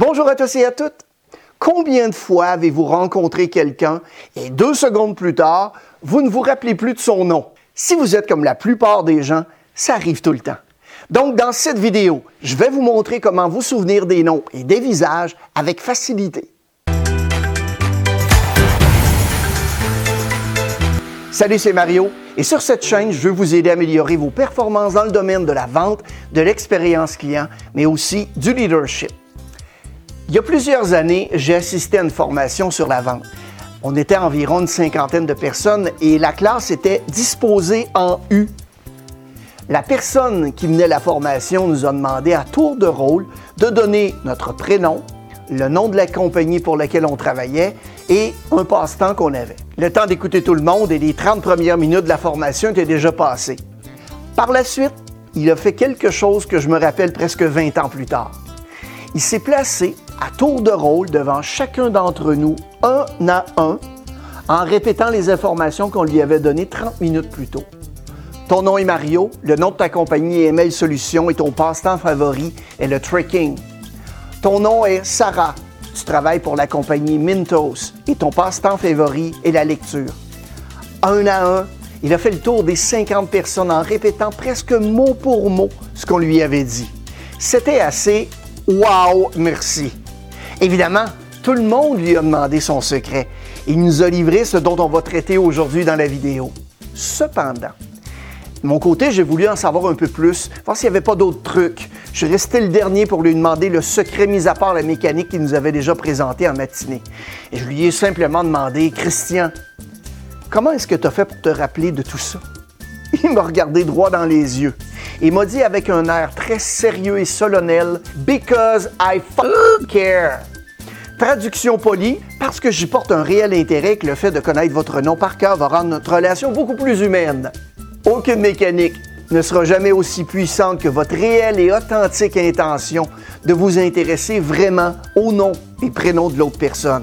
Bonjour à tous et à toutes. Combien de fois avez-vous rencontré quelqu'un et deux secondes plus tard, vous ne vous rappelez plus de son nom? Si vous êtes comme la plupart des gens, ça arrive tout le temps. Donc, dans cette vidéo, je vais vous montrer comment vous souvenir des noms et des visages avec facilité. Salut, c'est Mario et sur cette chaîne, je veux vous aider à améliorer vos performances dans le domaine de la vente, de l'expérience client, mais aussi du leadership. Il y a plusieurs années, j'ai assisté à une formation sur la vente. On était environ une cinquantaine de personnes et la classe était disposée en U. La personne qui menait la formation nous a demandé à tour de rôle de donner notre prénom, le nom de la compagnie pour laquelle on travaillait et un passe-temps qu'on avait. Le temps d'écouter tout le monde et les 30 premières minutes de la formation étaient déjà passées. Par la suite, il a fait quelque chose que je me rappelle presque 20 ans plus tard. Il s'est placé à tour de rôle devant chacun d'entre nous, un à un, en répétant les informations qu'on lui avait données 30 minutes plus tôt. Ton nom est Mario, le nom de ta compagnie est Mail Solutions et ton passe-temps favori est le trekking. Ton nom est Sarah. Tu travailles pour la compagnie Mintos et ton passe-temps favori est la lecture. Un à un, il a fait le tour des 50 personnes en répétant presque mot pour mot ce qu'on lui avait dit. C'était assez Wow, merci. Évidemment, tout le monde lui a demandé son secret. Il nous a livré ce dont on va traiter aujourd'hui dans la vidéo. Cependant, de mon côté, j'ai voulu en savoir un peu plus, voir s'il n'y avait pas d'autres trucs. Je suis resté le dernier pour lui demander le secret mis à part la mécanique qu'il nous avait déjà présenté en matinée. Et je lui ai simplement demandé, Christian, comment est-ce que tu as fait pour te rappeler de tout ça? Il m'a regardé droit dans les yeux et m'a dit avec un air très sérieux et solennel, Because I care. Traduction polie, parce que j'y porte un réel intérêt que le fait de connaître votre nom par cœur va rendre notre relation beaucoup plus humaine. Aucune mécanique ne sera jamais aussi puissante que votre réelle et authentique intention de vous intéresser vraiment au nom et prénom de l'autre personne.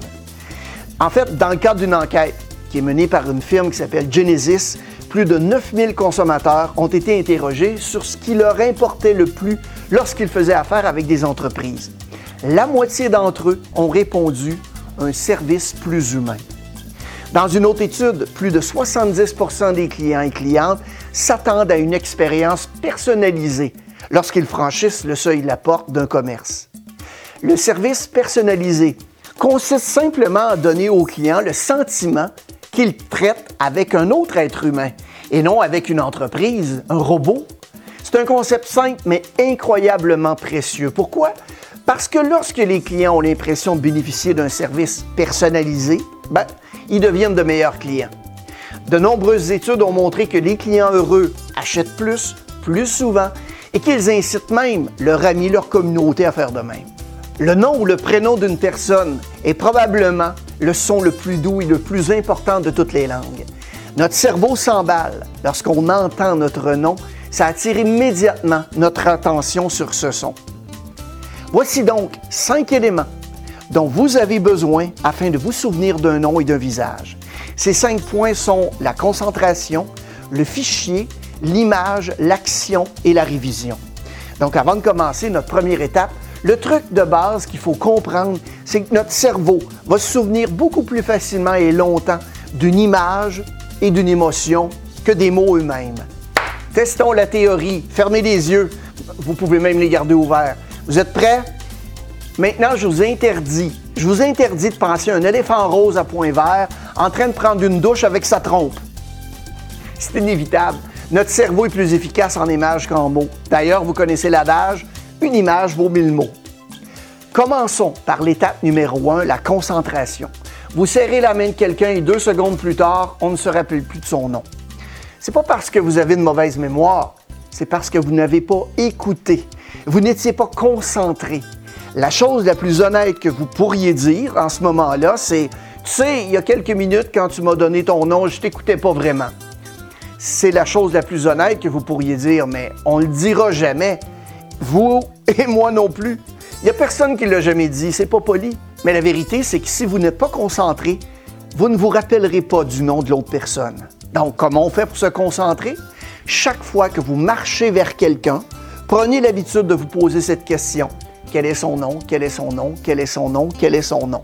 En fait, dans le cadre d'une enquête qui est menée par une firme qui s'appelle Genesis, plus de 9000 consommateurs ont été interrogés sur ce qui leur importait le plus lorsqu'ils faisaient affaire avec des entreprises. La moitié d'entre eux ont répondu un service plus humain. Dans une autre étude, plus de 70% des clients et clientes s'attendent à une expérience personnalisée lorsqu'ils franchissent le seuil de la porte d'un commerce. Le service personnalisé consiste simplement à donner au client le sentiment qu'il traite avec un autre être humain et non avec une entreprise, un robot. C'est un concept simple mais incroyablement précieux. Pourquoi? Parce que lorsque les clients ont l'impression de bénéficier d'un service personnalisé, ben, ils deviennent de meilleurs clients. De nombreuses études ont montré que les clients heureux achètent plus, plus souvent, et qu'ils incitent même leurs amis, leur communauté à faire de même. Le nom ou le prénom d'une personne est probablement le son le plus doux et le plus important de toutes les langues. Notre cerveau s'emballe lorsqu'on entend notre nom, ça attire immédiatement notre attention sur ce son. Voici donc cinq éléments dont vous avez besoin afin de vous souvenir d'un nom et d'un visage. Ces cinq points sont la concentration, le fichier, l'image, l'action et la révision. Donc avant de commencer notre première étape, le truc de base qu'il faut comprendre, c'est que notre cerveau va se souvenir beaucoup plus facilement et longtemps d'une image et d'une émotion que des mots eux-mêmes. Testons la théorie. Fermez les yeux. Vous pouvez même les garder ouverts. Vous êtes prêts? Maintenant, je vous interdis, je vous interdis de penser à un éléphant rose à point vert en train de prendre une douche avec sa trompe. C'est inévitable. Notre cerveau est plus efficace en images qu'en mots. D'ailleurs, vous connaissez l'adage, une image vaut mille mots. Commençons par l'étape numéro un, la concentration. Vous serrez la main de quelqu'un et deux secondes plus tard, on ne se rappelle plus de son nom. C'est pas parce que vous avez une mauvaise mémoire, c'est parce que vous n'avez pas écouté. Vous n'étiez pas concentré. La chose la plus honnête que vous pourriez dire en ce moment-là, c'est Tu sais, il y a quelques minutes, quand tu m'as donné ton nom, je t'écoutais pas vraiment. C'est la chose la plus honnête que vous pourriez dire, mais on le dira jamais. Vous et moi non plus. Il n'y a personne qui l'a jamais dit, c'est pas poli. Mais la vérité, c'est que si vous n'êtes pas concentré, vous ne vous rappellerez pas du nom de l'autre personne. Donc, comment on fait pour se concentrer? Chaque fois que vous marchez vers quelqu'un, prenez l'habitude de vous poser cette question. quel est son nom, quel est son nom, quel est son nom, quel est son nom?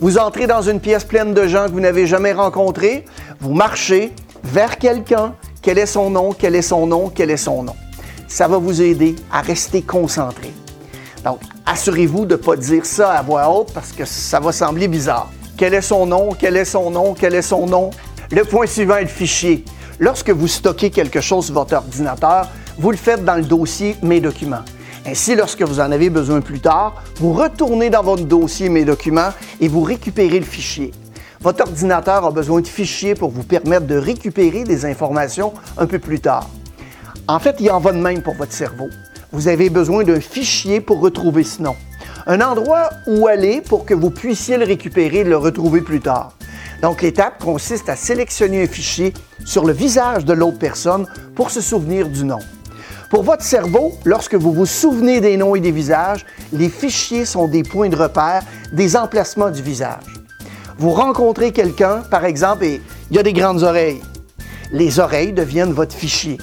Vous entrez dans une pièce pleine de gens que vous n'avez jamais rencontrés, vous marchez vers quelqu'un, quel est son nom, quel est son nom, quel est son nom? Ça va vous aider à rester concentré. Donc, assurez-vous de ne pas dire ça à voix haute parce que ça va sembler bizarre. Quel est son nom, quel est son nom, quel est son nom? Le point suivant est le fichier. Lorsque vous stockez quelque chose sur votre ordinateur, vous le faites dans le dossier Mes documents. Ainsi, lorsque vous en avez besoin plus tard, vous retournez dans votre dossier Mes documents et vous récupérez le fichier. Votre ordinateur a besoin de fichiers pour vous permettre de récupérer des informations un peu plus tard. En fait, il en va de même pour votre cerveau. Vous avez besoin d'un fichier pour retrouver ce nom. Un endroit où aller pour que vous puissiez le récupérer et le retrouver plus tard. Donc, l'étape consiste à sélectionner un fichier sur le visage de l'autre personne pour se souvenir du nom. Pour votre cerveau, lorsque vous vous souvenez des noms et des visages, les fichiers sont des points de repère, des emplacements du visage. Vous rencontrez quelqu'un, par exemple, et il a des grandes oreilles. Les oreilles deviennent votre fichier.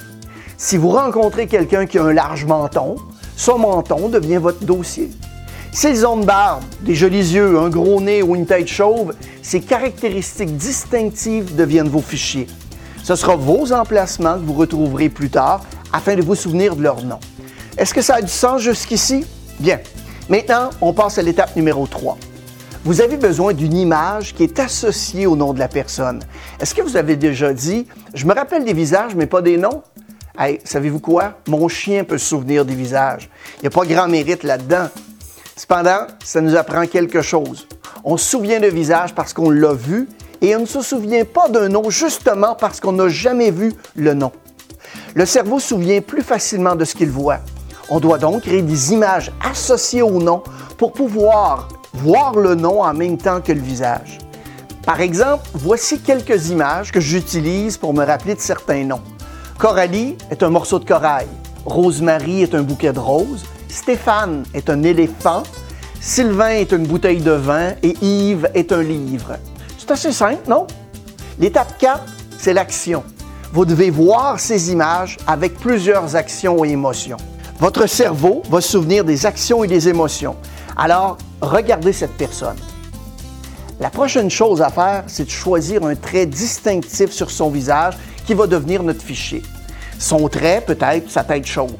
Si vous rencontrez quelqu'un qui a un large menton, son menton devient votre dossier. S'ils ont une barbe, des jolis yeux, un gros nez ou une tête chauve, ces caractéristiques distinctives deviennent vos fichiers. Ce sera vos emplacements que vous retrouverez plus tard afin de vous souvenir de leur nom. Est-ce que ça a du sens jusqu'ici? Bien. Maintenant, on passe à l'étape numéro 3. Vous avez besoin d'une image qui est associée au nom de la personne. Est-ce que vous avez déjà dit, je me rappelle des visages, mais pas des noms? Hey, savez-vous quoi? Mon chien peut se souvenir des visages. Il n'y a pas grand mérite là-dedans. Cependant, ça nous apprend quelque chose. On se souvient de visage parce qu'on l'a vu et on ne se souvient pas d'un nom justement parce qu'on n'a jamais vu le nom. Le cerveau se souvient plus facilement de ce qu'il voit. On doit donc créer des images associées au nom pour pouvoir voir le nom en même temps que le visage. Par exemple, voici quelques images que j'utilise pour me rappeler de certains noms. Coralie est un morceau de corail. Rosemary est un bouquet de roses. Stéphane est un éléphant. Sylvain est une bouteille de vin et Yves est un livre. C'est assez simple, non? L'étape 4, c'est l'action. Vous devez voir ces images avec plusieurs actions et émotions. Votre cerveau va se souvenir des actions et des émotions. Alors, regardez cette personne. La prochaine chose à faire, c'est de choisir un trait distinctif sur son visage qui va devenir notre fichier. Son trait peut être sa tête chaude.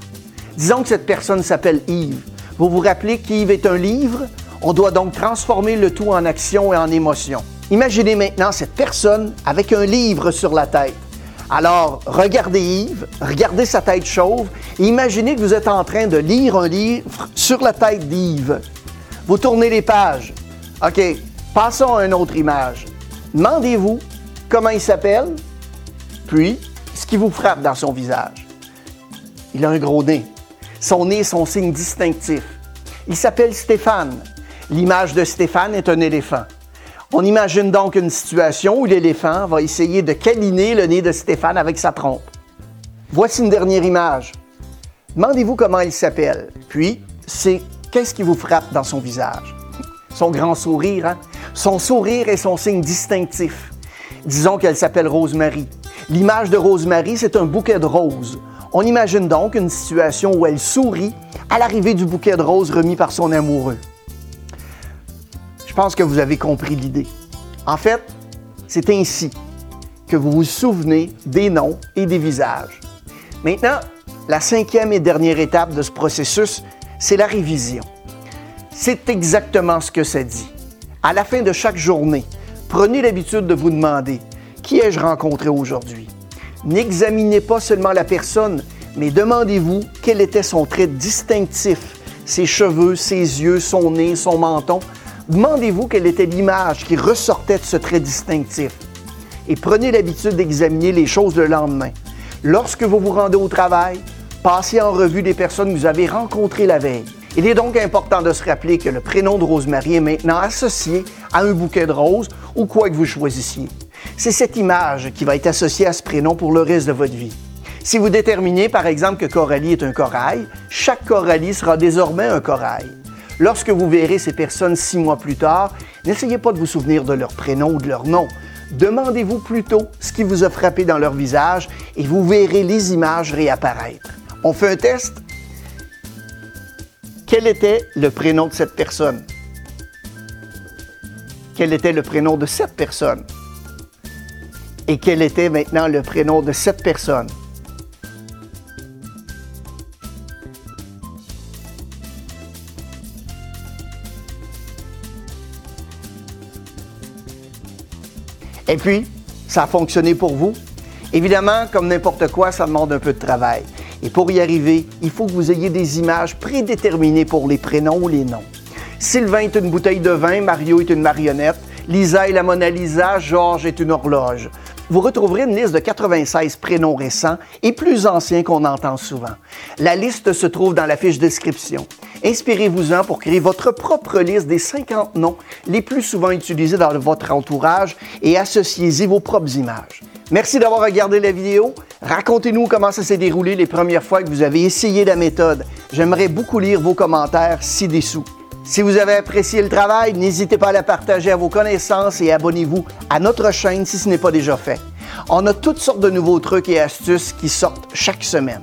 Disons que cette personne s'appelle Yves. Vous vous rappelez qu'Yves est un livre? On doit donc transformer le tout en action et en émotion. Imaginez maintenant cette personne avec un livre sur la tête. Alors, regardez Yves, regardez sa tête chauve et imaginez que vous êtes en train de lire un livre sur la tête d'Yves. Vous tournez les pages. OK, passons à une autre image. Demandez-vous comment il s'appelle, puis ce qui vous frappe dans son visage. Il a un gros nez. Son nez est son signe distinctif. Il s'appelle Stéphane. L'image de Stéphane est un éléphant. On imagine donc une situation où l'éléphant va essayer de câliner le nez de Stéphane avec sa trompe. Voici une dernière image. Demandez-vous comment il s'appelle. Puis, c'est qu'est-ce qui vous frappe dans son visage? Son grand sourire, hein? Son sourire est son signe distinctif. Disons qu'elle s'appelle Rosemary. L'image de Rosemary, c'est un bouquet de roses. On imagine donc une situation où elle sourit à l'arrivée du bouquet de roses remis par son amoureux. Je pense que vous avez compris l'idée. En fait, c'est ainsi que vous vous souvenez des noms et des visages. Maintenant, la cinquième et dernière étape de ce processus, c'est la révision. C'est exactement ce que ça dit. À la fin de chaque journée, prenez l'habitude de vous demander qui ai-je rencontré aujourd'hui? N'examinez pas seulement la personne, mais demandez-vous quel était son trait distinctif, ses cheveux, ses yeux, son nez, son menton. Demandez-vous quelle était l'image qui ressortait de ce trait distinctif. Et prenez l'habitude d'examiner les choses le lendemain. Lorsque vous vous rendez au travail, Passez en revue des personnes que vous avez rencontrées la veille. Il est donc important de se rappeler que le prénom de Rosemary est maintenant associé à un bouquet de roses ou quoi que vous choisissiez. C'est cette image qui va être associée à ce prénom pour le reste de votre vie. Si vous déterminez par exemple que Coralie est un corail, chaque Coralie sera désormais un corail. Lorsque vous verrez ces personnes six mois plus tard, n'essayez pas de vous souvenir de leur prénom ou de leur nom. Demandez-vous plutôt ce qui vous a frappé dans leur visage et vous verrez les images réapparaître. On fait un test? quel était le prénom de cette personne? Quel était le prénom de cette personne? Et quel était maintenant le prénom de cette personne? Et puis, ça a fonctionné pour vous? Évidemment, comme n'importe quoi, ça demande un peu de travail. Et pour y arriver, il faut que vous ayez des images prédéterminées pour les prénoms ou les noms. Sylvain est une bouteille de vin, Mario est une marionnette, Lisa est la Mona Lisa, Georges est une horloge. Vous retrouverez une liste de 96 prénoms récents et plus anciens qu'on entend souvent. La liste se trouve dans la fiche description. Inspirez-vous-en pour créer votre propre liste des 50 noms les plus souvent utilisés dans votre entourage et associez-y vos propres images. Merci d'avoir regardé la vidéo. Racontez-nous comment ça s'est déroulé les premières fois que vous avez essayé la méthode. J'aimerais beaucoup lire vos commentaires ci-dessous. Si vous avez apprécié le travail, n'hésitez pas à la partager à vos connaissances et abonnez-vous à notre chaîne si ce n'est pas déjà fait. On a toutes sortes de nouveaux trucs et astuces qui sortent chaque semaine.